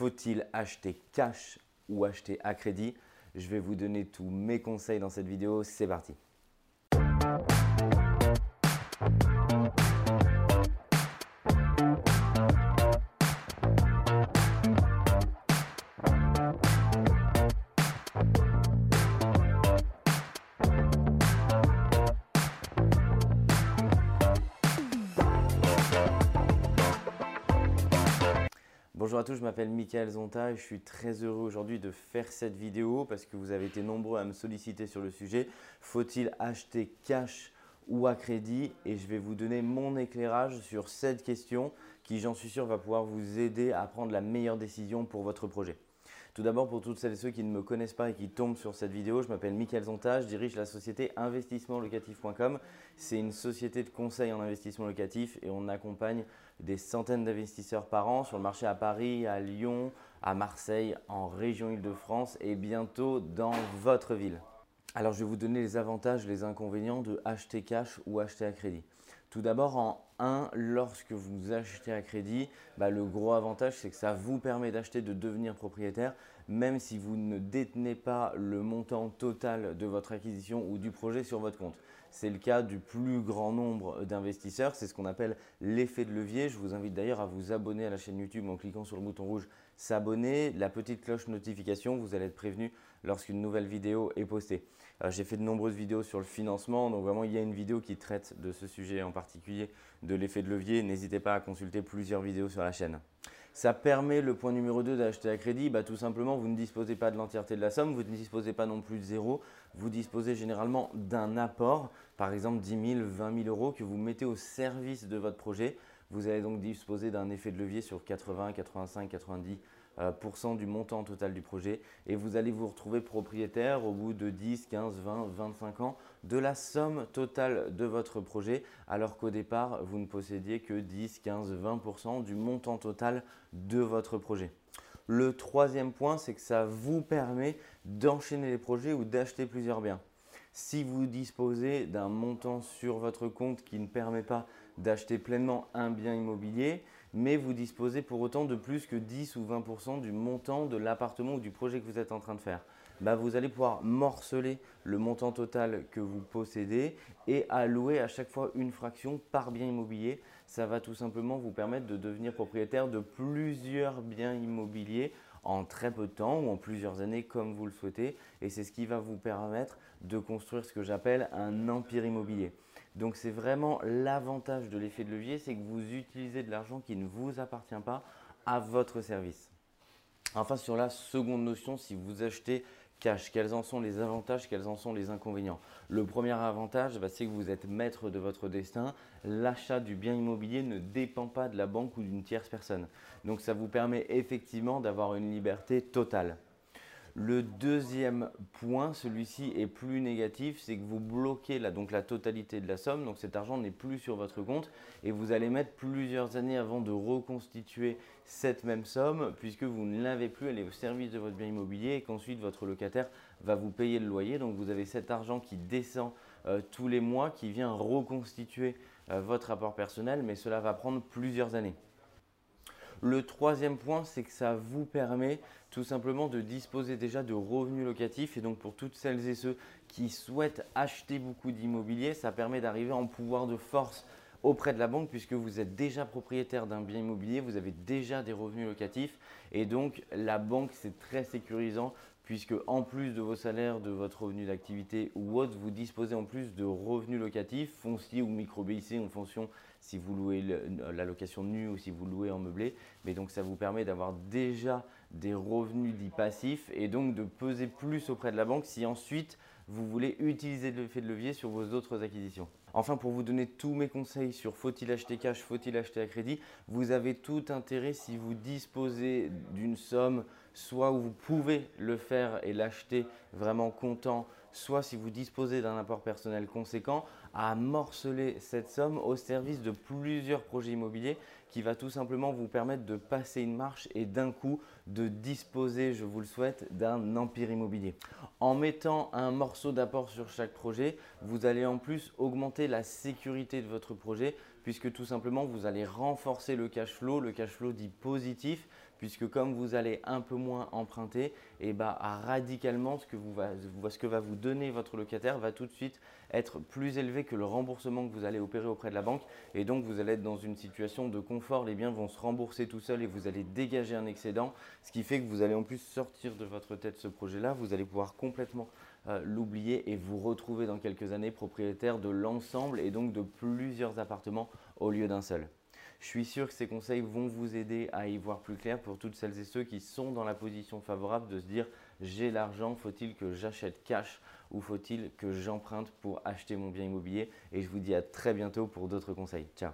Faut-il acheter cash ou acheter à crédit? Je vais vous donner tous mes conseils dans cette vidéo. C'est parti. Bonjour à tous, je m'appelle Michael Zonta et je suis très heureux aujourd'hui de faire cette vidéo parce que vous avez été nombreux à me solliciter sur le sujet. Faut-il acheter cash ou à crédit? Et je vais vous donner mon éclairage sur cette question qui, j'en suis sûr, va pouvoir vous aider à prendre la meilleure décision pour votre projet. Tout d'abord, pour toutes celles et ceux qui ne me connaissent pas et qui tombent sur cette vidéo, je m'appelle Mickaël Zonta, je dirige la société investissementlocatif.com. C'est une société de conseil en investissement locatif et on accompagne des centaines d'investisseurs par an sur le marché à Paris, à Lyon, à Marseille, en région Île-de-France et bientôt dans votre ville. Alors, je vais vous donner les avantages, les inconvénients de acheter cash ou acheter à crédit. Tout d'abord, en 1, lorsque vous achetez à crédit, bah, le gros avantage, c'est que ça vous permet d'acheter, de devenir propriétaire, même si vous ne détenez pas le montant total de votre acquisition ou du projet sur votre compte. C'est le cas du plus grand nombre d'investisseurs. C'est ce qu'on appelle l'effet de levier. Je vous invite d'ailleurs à vous abonner à la chaîne YouTube en cliquant sur le bouton rouge s'abonner, la petite cloche notification. Vous allez être prévenu lorsqu'une nouvelle vidéo est postée. J'ai fait de nombreuses vidéos sur le financement. Donc vraiment, il y a une vidéo qui traite de ce sujet en particulier, de l'effet de levier. N'hésitez pas à consulter plusieurs vidéos sur la chaîne. Ça permet le point numéro 2 d'acheter à crédit. Bah, tout simplement, vous ne disposez pas de l'entièreté de la somme, vous ne disposez pas non plus de zéro. Vous disposez généralement d'un apport, par exemple 10 000, 20 000 euros que vous mettez au service de votre projet. Vous allez donc disposer d'un effet de levier sur 80, 85, 90 du montant total du projet et vous allez vous retrouver propriétaire au bout de 10, 15, 20, 25 ans de la somme totale de votre projet alors qu'au départ vous ne possédiez que 10, 15, 20% du montant total de votre projet. Le troisième point, c'est que ça vous permet d'enchaîner les projets ou d'acheter plusieurs biens. Si vous disposez d'un montant sur votre compte qui ne permet pas d'acheter pleinement un bien immobilier, mais vous disposez pour autant de plus que 10 ou 20% du montant de l'appartement ou du projet que vous êtes en train de faire. Bah, vous allez pouvoir morceler le montant total que vous possédez et allouer à chaque fois une fraction par bien immobilier. Ça va tout simplement vous permettre de devenir propriétaire de plusieurs biens immobiliers en très peu de temps ou en plusieurs années comme vous le souhaitez. Et c'est ce qui va vous permettre de construire ce que j'appelle un empire immobilier. Donc c'est vraiment l'avantage de l'effet de levier, c'est que vous utilisez de l'argent qui ne vous appartient pas à votre service. Enfin, sur la seconde notion, si vous achetez cash, quels en sont les avantages, quels en sont les inconvénients? Le premier avantage, bah, c'est que vous êtes maître de votre destin. L'achat du bien immobilier ne dépend pas de la banque ou d'une tierce personne. Donc ça vous permet effectivement d'avoir une liberté totale. Le deuxième point, celui-ci est plus négatif, c'est que vous bloquez la, donc la totalité de la somme, donc cet argent n'est plus sur votre compte et vous allez mettre plusieurs années avant de reconstituer cette même somme puisque vous ne l'avez plus, elle est au service de votre bien immobilier et qu'ensuite votre locataire va vous payer le loyer. Donc vous avez cet argent qui descend euh, tous les mois, qui vient reconstituer euh, votre rapport personnel, mais cela va prendre plusieurs années. Le troisième point, c'est que ça vous permet tout simplement de disposer déjà de revenus locatifs. Et donc pour toutes celles et ceux qui souhaitent acheter beaucoup d'immobilier, ça permet d'arriver en pouvoir de force auprès de la banque puisque vous êtes déjà propriétaire d'un bien immobilier, vous avez déjà des revenus locatifs et donc la banque c'est très sécurisant puisque en plus de vos salaires, de votre revenu d'activité ou autre, vous disposez en plus de revenus locatifs, fonciers ou micro-BIC en fonction si vous louez la location nue ou si vous louez en meublé. Mais donc ça vous permet d'avoir déjà des revenus dits passifs et donc de peser plus auprès de la banque si ensuite vous voulez utiliser l'effet de levier sur vos autres acquisitions. Enfin, pour vous donner tous mes conseils sur faut-il acheter cash, faut-il acheter à crédit, vous avez tout intérêt si vous disposez d'une somme, soit où vous pouvez le faire et l'acheter vraiment comptant, soit si vous disposez d'un apport personnel conséquent, à morceler cette somme au service de plusieurs projets immobiliers qui va tout simplement vous permettre de passer une marche et d'un coup de disposer, je vous le souhaite, d'un empire immobilier. En mettant un morceau d'apport sur chaque projet, vous allez en plus augmenter la sécurité de votre projet puisque tout simplement vous allez renforcer le cash flow, le cash flow dit positif puisque comme vous allez un peu moins emprunter, et bah, radicalement ce que, que va vous donner votre locataire va tout de suite être plus élevé que le remboursement que vous allez opérer auprès de la banque. Et donc vous allez être dans une situation de confort, les biens vont se rembourser tout seuls et vous allez dégager un excédent, ce qui fait que vous allez en plus sortir de votre tête ce projet-là, vous allez pouvoir complètement euh, l'oublier et vous retrouver dans quelques années propriétaire de l'ensemble et donc de plusieurs appartements au lieu d'un seul. Je suis sûr que ces conseils vont vous aider à y voir plus clair pour toutes celles et ceux qui sont dans la position favorable de se dire j'ai l'argent, faut-il que j'achète cash ou faut-il que j'emprunte pour acheter mon bien immobilier? Et je vous dis à très bientôt pour d'autres conseils. Ciao